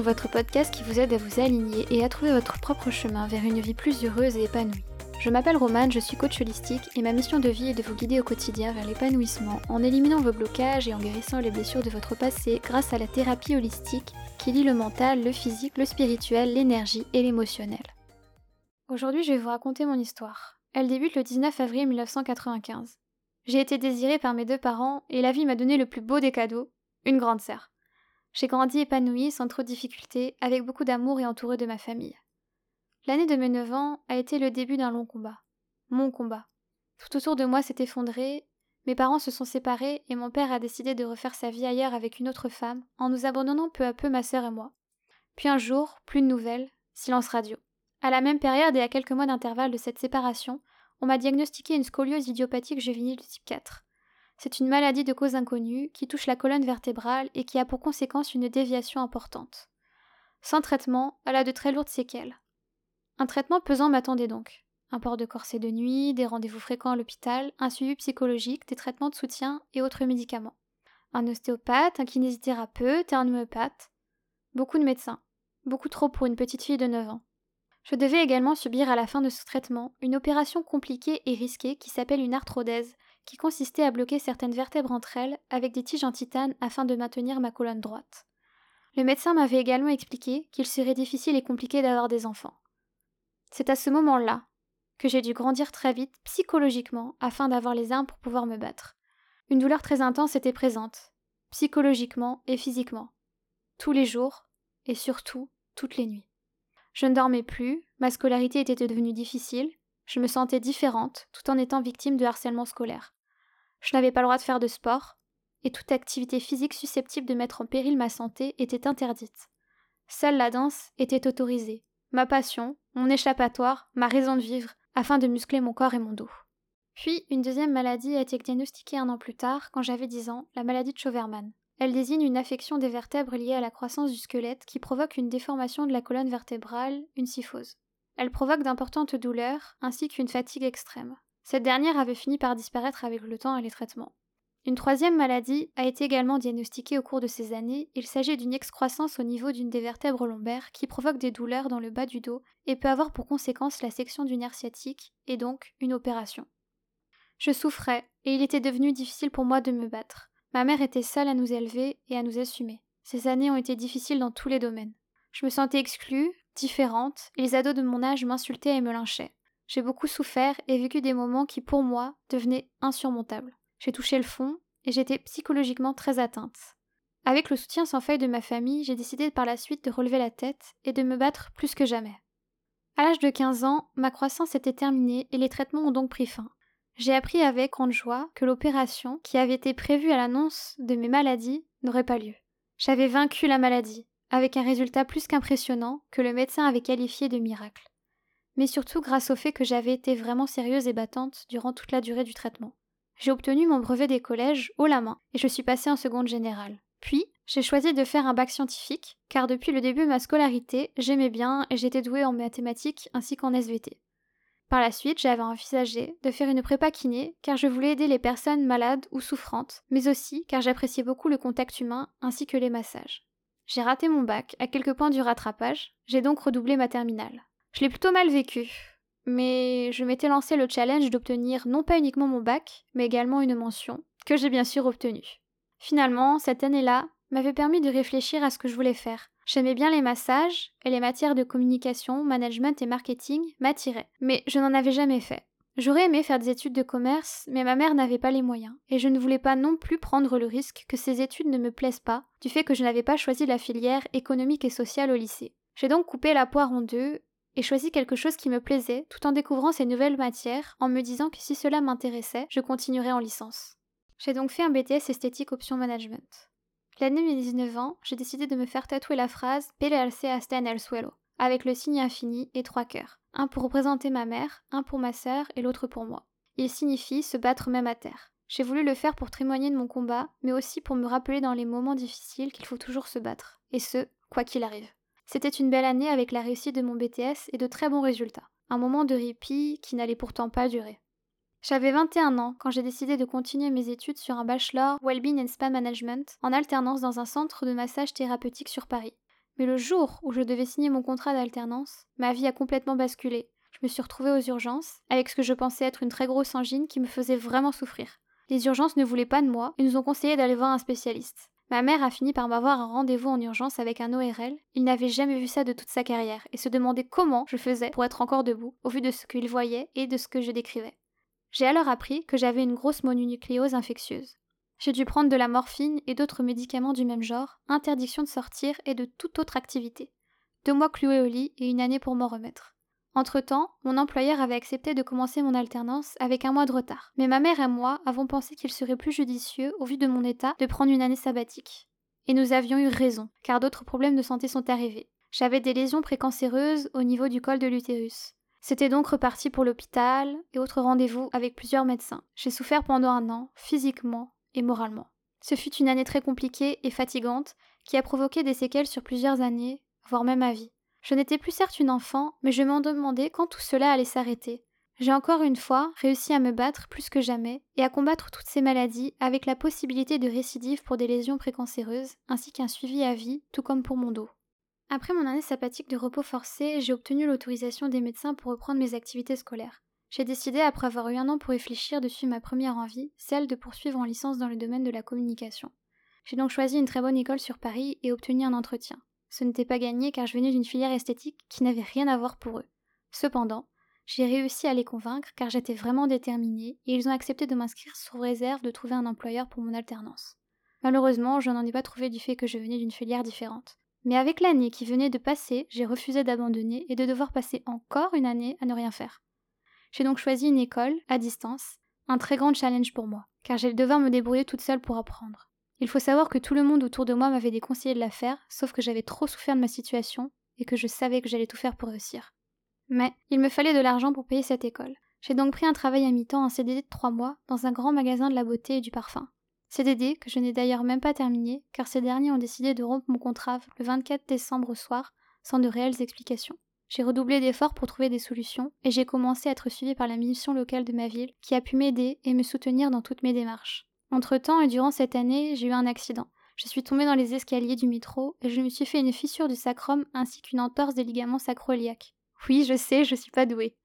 votre podcast qui vous aide à vous aligner et à trouver votre propre chemin vers une vie plus heureuse et épanouie. Je m'appelle Romane, je suis coach holistique et ma mission de vie est de vous guider au quotidien vers l'épanouissement en éliminant vos blocages et en guérissant les blessures de votre passé grâce à la thérapie holistique qui lie le mental, le physique, le spirituel, l'énergie et l'émotionnel. Aujourd'hui, je vais vous raconter mon histoire. Elle débute le 19 avril 1995. J'ai été désirée par mes deux parents et la vie m'a donné le plus beau des cadeaux, une grande sœur. J'ai grandi épanouie, sans trop de difficultés, avec beaucoup d'amour et entourée de ma famille. L'année de mes 9 ans a été le début d'un long combat. Mon combat. Tout autour de moi s'est effondré, mes parents se sont séparés et mon père a décidé de refaire sa vie ailleurs avec une autre femme, en nous abandonnant peu à peu ma sœur et moi. Puis un jour, plus de nouvelles, silence radio. À la même période et à quelques mois d'intervalle de cette séparation, on m'a diagnostiqué une scoliose idiopathique juvénile de type 4. C'est une maladie de cause inconnue qui touche la colonne vertébrale et qui a pour conséquence une déviation importante. Sans traitement, elle a de très lourdes séquelles. Un traitement pesant m'attendait donc. Un port de corset de nuit, des rendez-vous fréquents à l'hôpital, un suivi psychologique, des traitements de soutien et autres médicaments. Un ostéopathe, un kinésithérapeute et un homéopathe. Beaucoup de médecins. Beaucoup trop pour une petite fille de 9 ans. Je devais également subir à la fin de ce traitement une opération compliquée et risquée qui s'appelle une arthrodèse, qui consistait à bloquer certaines vertèbres entre elles avec des tiges en titane afin de maintenir ma colonne droite. Le médecin m'avait également expliqué qu'il serait difficile et compliqué d'avoir des enfants. C'est à ce moment-là que j'ai dû grandir très vite psychologiquement afin d'avoir les armes pour pouvoir me battre. Une douleur très intense était présente, psychologiquement et physiquement, tous les jours et surtout toutes les nuits. Je ne dormais plus, ma scolarité était devenue difficile, je me sentais différente tout en étant victime de harcèlement scolaire. Je n'avais pas le droit de faire de sport, et toute activité physique susceptible de mettre en péril ma santé était interdite. Seule la danse était autorisée, ma passion, mon échappatoire, ma raison de vivre, afin de muscler mon corps et mon dos. Puis, une deuxième maladie a été diagnostiquée un an plus tard, quand j'avais 10 ans, la maladie de Chauverman. Elle désigne une affection des vertèbres liée à la croissance du squelette qui provoque une déformation de la colonne vertébrale, une syphose. Elle provoque d'importantes douleurs ainsi qu'une fatigue extrême. Cette dernière avait fini par disparaître avec le temps et les traitements. Une troisième maladie a été également diagnostiquée au cours de ces années. Il s'agit d'une excroissance au niveau d'une des vertèbres lombaires qui provoque des douleurs dans le bas du dos et peut avoir pour conséquence la section du nerf sciatique et donc une opération. Je souffrais et il était devenu difficile pour moi de me battre. Ma mère était seule à nous élever et à nous assumer. Ces années ont été difficiles dans tous les domaines. Je me sentais exclue, différente, et les ados de mon âge m'insultaient et me lynchaient. J'ai beaucoup souffert et vécu des moments qui, pour moi, devenaient insurmontables. J'ai touché le fond et j'étais psychologiquement très atteinte. Avec le soutien sans faille de ma famille, j'ai décidé par la suite de relever la tête et de me battre plus que jamais. À l'âge de 15 ans, ma croissance était terminée et les traitements ont donc pris fin. J'ai appris avec grande joie que l'opération, qui avait été prévue à l'annonce de mes maladies, n'aurait pas lieu. J'avais vaincu la maladie, avec un résultat plus qu'impressionnant que le médecin avait qualifié de miracle. Mais surtout grâce au fait que j'avais été vraiment sérieuse et battante durant toute la durée du traitement. J'ai obtenu mon brevet des collèges haut la main et je suis passée en seconde générale. Puis, j'ai choisi de faire un bac scientifique, car depuis le début de ma scolarité, j'aimais bien et j'étais douée en mathématiques ainsi qu'en SVT. Par la suite, j'avais envisagé de faire une prépa kiné, car je voulais aider les personnes malades ou souffrantes, mais aussi car j'appréciais beaucoup le contact humain ainsi que les massages. J'ai raté mon bac, à quelques points du rattrapage, j'ai donc redoublé ma terminale. Je l'ai plutôt mal vécu, mais je m'étais lancé le challenge d'obtenir non pas uniquement mon bac, mais également une mention, que j'ai bien sûr obtenue. Finalement, cette année-là m'avait permis de réfléchir à ce que je voulais faire. J'aimais bien les massages, et les matières de communication, management et marketing m'attiraient, mais je n'en avais jamais fait. J'aurais aimé faire des études de commerce, mais ma mère n'avait pas les moyens, et je ne voulais pas non plus prendre le risque que ces études ne me plaisent pas, du fait que je n'avais pas choisi la filière économique et sociale au lycée. J'ai donc coupé la poire en deux et choisi quelque chose qui me plaisait, tout en découvrant ces nouvelles matières, en me disant que si cela m'intéressait, je continuerais en licence. J'ai donc fait un BTS esthétique option management. L'année mes 19 ans, j'ai décidé de me faire tatouer la phrase PLC Asten El Suelo, avec le signe infini et trois cœurs. Un pour représenter ma mère, un pour ma sœur et l'autre pour moi. Il signifie se battre même à terre. J'ai voulu le faire pour témoigner de mon combat, mais aussi pour me rappeler dans les moments difficiles qu'il faut toujours se battre, et ce, quoi qu'il arrive. C'était une belle année avec la réussite de mon BTS et de très bons résultats. Un moment de répit qui n'allait pourtant pas durer. J'avais 21 ans quand j'ai décidé de continuer mes études sur un bachelor Wellbeing and Spa Management en alternance dans un centre de massage thérapeutique sur Paris. Mais le jour où je devais signer mon contrat d'alternance, ma vie a complètement basculé. Je me suis retrouvée aux urgences, avec ce que je pensais être une très grosse angine qui me faisait vraiment souffrir. Les urgences ne voulaient pas de moi et nous ont conseillé d'aller voir un spécialiste. Ma mère a fini par m'avoir un rendez-vous en urgence avec un ORL. Il n'avait jamais vu ça de toute sa carrière et se demandait comment je faisais pour être encore debout, au vu de ce qu'il voyait et de ce que je décrivais. J'ai alors appris que j'avais une grosse mononucléose infectieuse. J'ai dû prendre de la morphine et d'autres médicaments du même genre, interdiction de sortir et de toute autre activité. Deux mois cloués au lit et une année pour m'en remettre. Entre-temps, mon employeur avait accepté de commencer mon alternance avec un mois de retard, mais ma mère et moi avons pensé qu'il serait plus judicieux, au vu de mon état, de prendre une année sabbatique. Et nous avions eu raison, car d'autres problèmes de santé sont arrivés. J'avais des lésions précancéreuses au niveau du col de l'utérus. C'était donc reparti pour l'hôpital et autres rendez-vous avec plusieurs médecins. J'ai souffert pendant un an, physiquement et moralement. Ce fut une année très compliquée et fatigante qui a provoqué des séquelles sur plusieurs années, voire même à vie. Je n'étais plus certes une enfant, mais je m'en demandais quand tout cela allait s'arrêter. J'ai encore une fois réussi à me battre plus que jamais et à combattre toutes ces maladies avec la possibilité de récidive pour des lésions précancéreuses ainsi qu'un suivi à vie, tout comme pour mon dos. Après mon année sabbatique de repos forcé, j'ai obtenu l'autorisation des médecins pour reprendre mes activités scolaires. J'ai décidé, après avoir eu un an pour réfléchir, de suivre ma première envie, celle de poursuivre en licence dans le domaine de la communication. J'ai donc choisi une très bonne école sur Paris et obtenu un entretien. Ce n'était pas gagné car je venais d'une filière esthétique qui n'avait rien à voir pour eux. Cependant, j'ai réussi à les convaincre car j'étais vraiment déterminée et ils ont accepté de m'inscrire sous réserve de trouver un employeur pour mon alternance. Malheureusement, je n'en ai pas trouvé du fait que je venais d'une filière différente. Mais avec l'année qui venait de passer, j'ai refusé d'abandonner et de devoir passer encore une année à ne rien faire. J'ai donc choisi une école, à distance, un très grand challenge pour moi, car j'allais devoir me débrouiller toute seule pour apprendre. Il faut savoir que tout le monde autour de moi m'avait déconseillé de la faire, sauf que j'avais trop souffert de ma situation et que je savais que j'allais tout faire pour réussir. Mais il me fallait de l'argent pour payer cette école. J'ai donc pris un travail à mi-temps en CDD de trois mois dans un grand magasin de la beauté et du parfum. CDD que je n'ai d'ailleurs même pas terminé car ces derniers ont décidé de rompre mon contrat le 24 décembre au soir sans de réelles explications. J'ai redoublé d'efforts pour trouver des solutions et j'ai commencé à être suivi par la mission locale de ma ville qui a pu m'aider et me soutenir dans toutes mes démarches. Entre-temps et durant cette année, j'ai eu un accident. Je suis tombée dans les escaliers du métro et je me suis fait une fissure du sacrum ainsi qu'une entorse des ligaments sacroiliaques. Oui, je sais, je suis pas douée.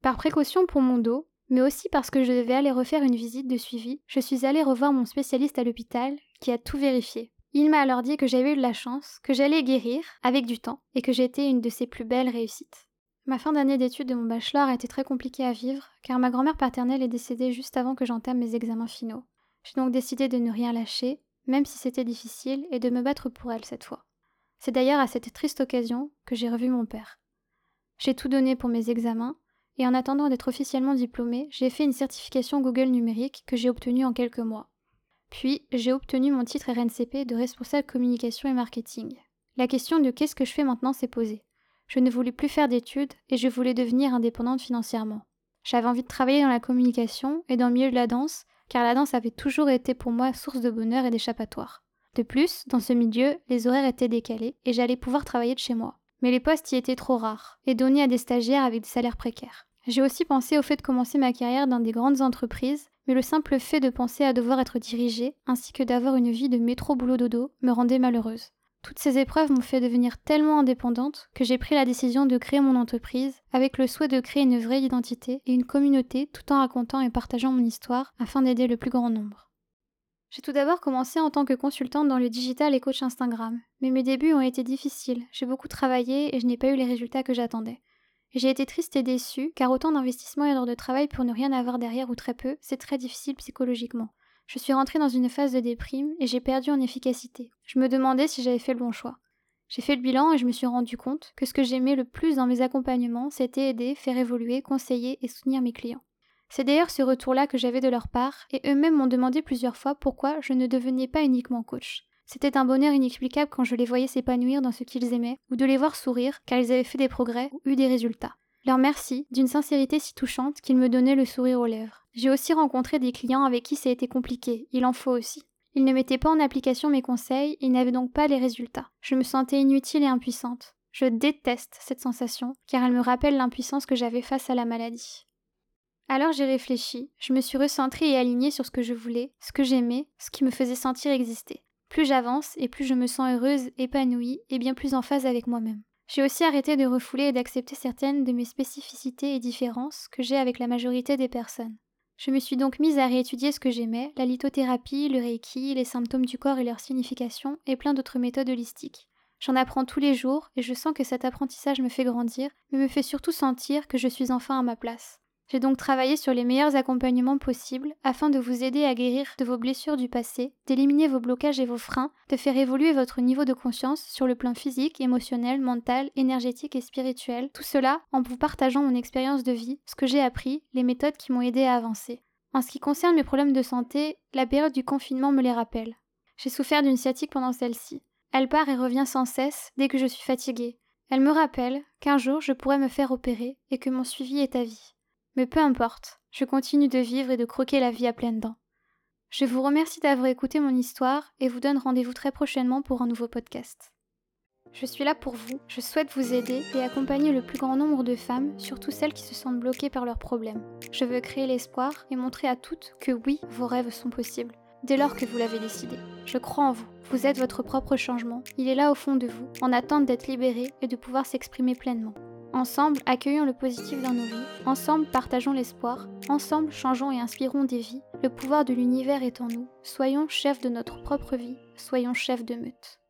Par précaution pour mon dos, mais aussi parce que je devais aller refaire une visite de suivi, je suis allée revoir mon spécialiste à l'hôpital qui a tout vérifié. Il m'a alors dit que j'avais eu de la chance, que j'allais guérir avec du temps et que j'étais une de ses plus belles réussites. Ma fin d'année d'études de mon bachelor a été très compliquée à vivre car ma grand-mère paternelle est décédée juste avant que j'entame mes examens finaux. J'ai donc décidé de ne rien lâcher, même si c'était difficile, et de me battre pour elle cette fois. C'est d'ailleurs à cette triste occasion que j'ai revu mon père. J'ai tout donné pour mes examens, et en attendant d'être officiellement diplômée, j'ai fait une certification Google numérique que j'ai obtenue en quelques mois. Puis, j'ai obtenu mon titre RNCP de responsable communication et marketing. La question de qu'est-ce que je fais maintenant s'est posée. Je ne voulais plus faire d'études et je voulais devenir indépendante financièrement. J'avais envie de travailler dans la communication et dans le milieu de la danse, car la danse avait toujours été pour moi source de bonheur et d'échappatoire. De plus, dans ce milieu, les horaires étaient décalés et j'allais pouvoir travailler de chez moi. Mais les postes y étaient trop rares et donnés à des stagiaires avec des salaires précaires. J'ai aussi pensé au fait de commencer ma carrière dans des grandes entreprises, mais le simple fait de penser à devoir être dirigée, ainsi que d'avoir une vie de métro boulot dodo, me rendait malheureuse. Toutes ces épreuves m'ont fait devenir tellement indépendante que j'ai pris la décision de créer mon entreprise avec le souhait de créer une vraie identité et une communauté tout en racontant et partageant mon histoire afin d'aider le plus grand nombre. J'ai tout d'abord commencé en tant que consultante dans le digital et coach Instagram, mais mes débuts ont été difficiles, j'ai beaucoup travaillé et je n'ai pas eu les résultats que j'attendais. J'ai été triste et déçue, car autant d'investissements et d'heures de travail pour ne rien avoir derrière ou très peu, c'est très difficile psychologiquement. Je suis rentrée dans une phase de déprime et j'ai perdu en efficacité. Je me demandais si j'avais fait le bon choix. J'ai fait le bilan et je me suis rendu compte que ce que j'aimais le plus dans mes accompagnements, c'était aider, faire évoluer, conseiller et soutenir mes clients. C'est d'ailleurs ce retour-là que j'avais de leur part, et eux-mêmes m'ont demandé plusieurs fois pourquoi je ne devenais pas uniquement coach. C'était un bonheur inexplicable quand je les voyais s'épanouir dans ce qu'ils aimaient, ou de les voir sourire car ils avaient fait des progrès ou eu des résultats. Leur merci, d'une sincérité si touchante qu'ils me donnaient le sourire aux lèvres. J'ai aussi rencontré des clients avec qui ça a été compliqué, il en faut aussi. Ils ne mettaient pas en application mes conseils, ils n'avaient donc pas les résultats. Je me sentais inutile et impuissante. Je déteste cette sensation, car elle me rappelle l'impuissance que j'avais face à la maladie. Alors j'ai réfléchi, je me suis recentrée et alignée sur ce que je voulais, ce que j'aimais, ce qui me faisait sentir exister. Plus j'avance et plus je me sens heureuse, épanouie et bien plus en phase avec moi-même. J'ai aussi arrêté de refouler et d'accepter certaines de mes spécificités et différences que j'ai avec la majorité des personnes. Je me suis donc mise à réétudier ce que j'aimais, la lithothérapie, le reiki, les symptômes du corps et leur signification, et plein d'autres méthodes holistiques. J'en apprends tous les jours et je sens que cet apprentissage me fait grandir, mais me fait surtout sentir que je suis enfin à ma place. J'ai donc travaillé sur les meilleurs accompagnements possibles afin de vous aider à guérir de vos blessures du passé, d'éliminer vos blocages et vos freins, de faire évoluer votre niveau de conscience sur le plan physique, émotionnel, mental, énergétique et spirituel, tout cela en vous partageant mon expérience de vie, ce que j'ai appris, les méthodes qui m'ont aidé à avancer. En ce qui concerne mes problèmes de santé, la période du confinement me les rappelle. J'ai souffert d'une sciatique pendant celle-ci. Elle part et revient sans cesse dès que je suis fatiguée. Elle me rappelle qu'un jour je pourrais me faire opérer et que mon suivi est à vie. Mais peu importe, je continue de vivre et de croquer la vie à pleines dents. Je vous remercie d'avoir écouté mon histoire et vous donne rendez-vous très prochainement pour un nouveau podcast. Je suis là pour vous, je souhaite vous aider et accompagner le plus grand nombre de femmes, surtout celles qui se sentent bloquées par leurs problèmes. Je veux créer l'espoir et montrer à toutes que oui, vos rêves sont possibles, dès lors que vous l'avez décidé. Je crois en vous, vous êtes votre propre changement, il est là au fond de vous, en attente d'être libéré et de pouvoir s'exprimer pleinement. Ensemble, accueillons le positif dans nos vies, ensemble, partageons l'espoir, ensemble, changeons et inspirons des vies. Le pouvoir de l'univers est en nous. Soyons chefs de notre propre vie, soyons chefs de meute.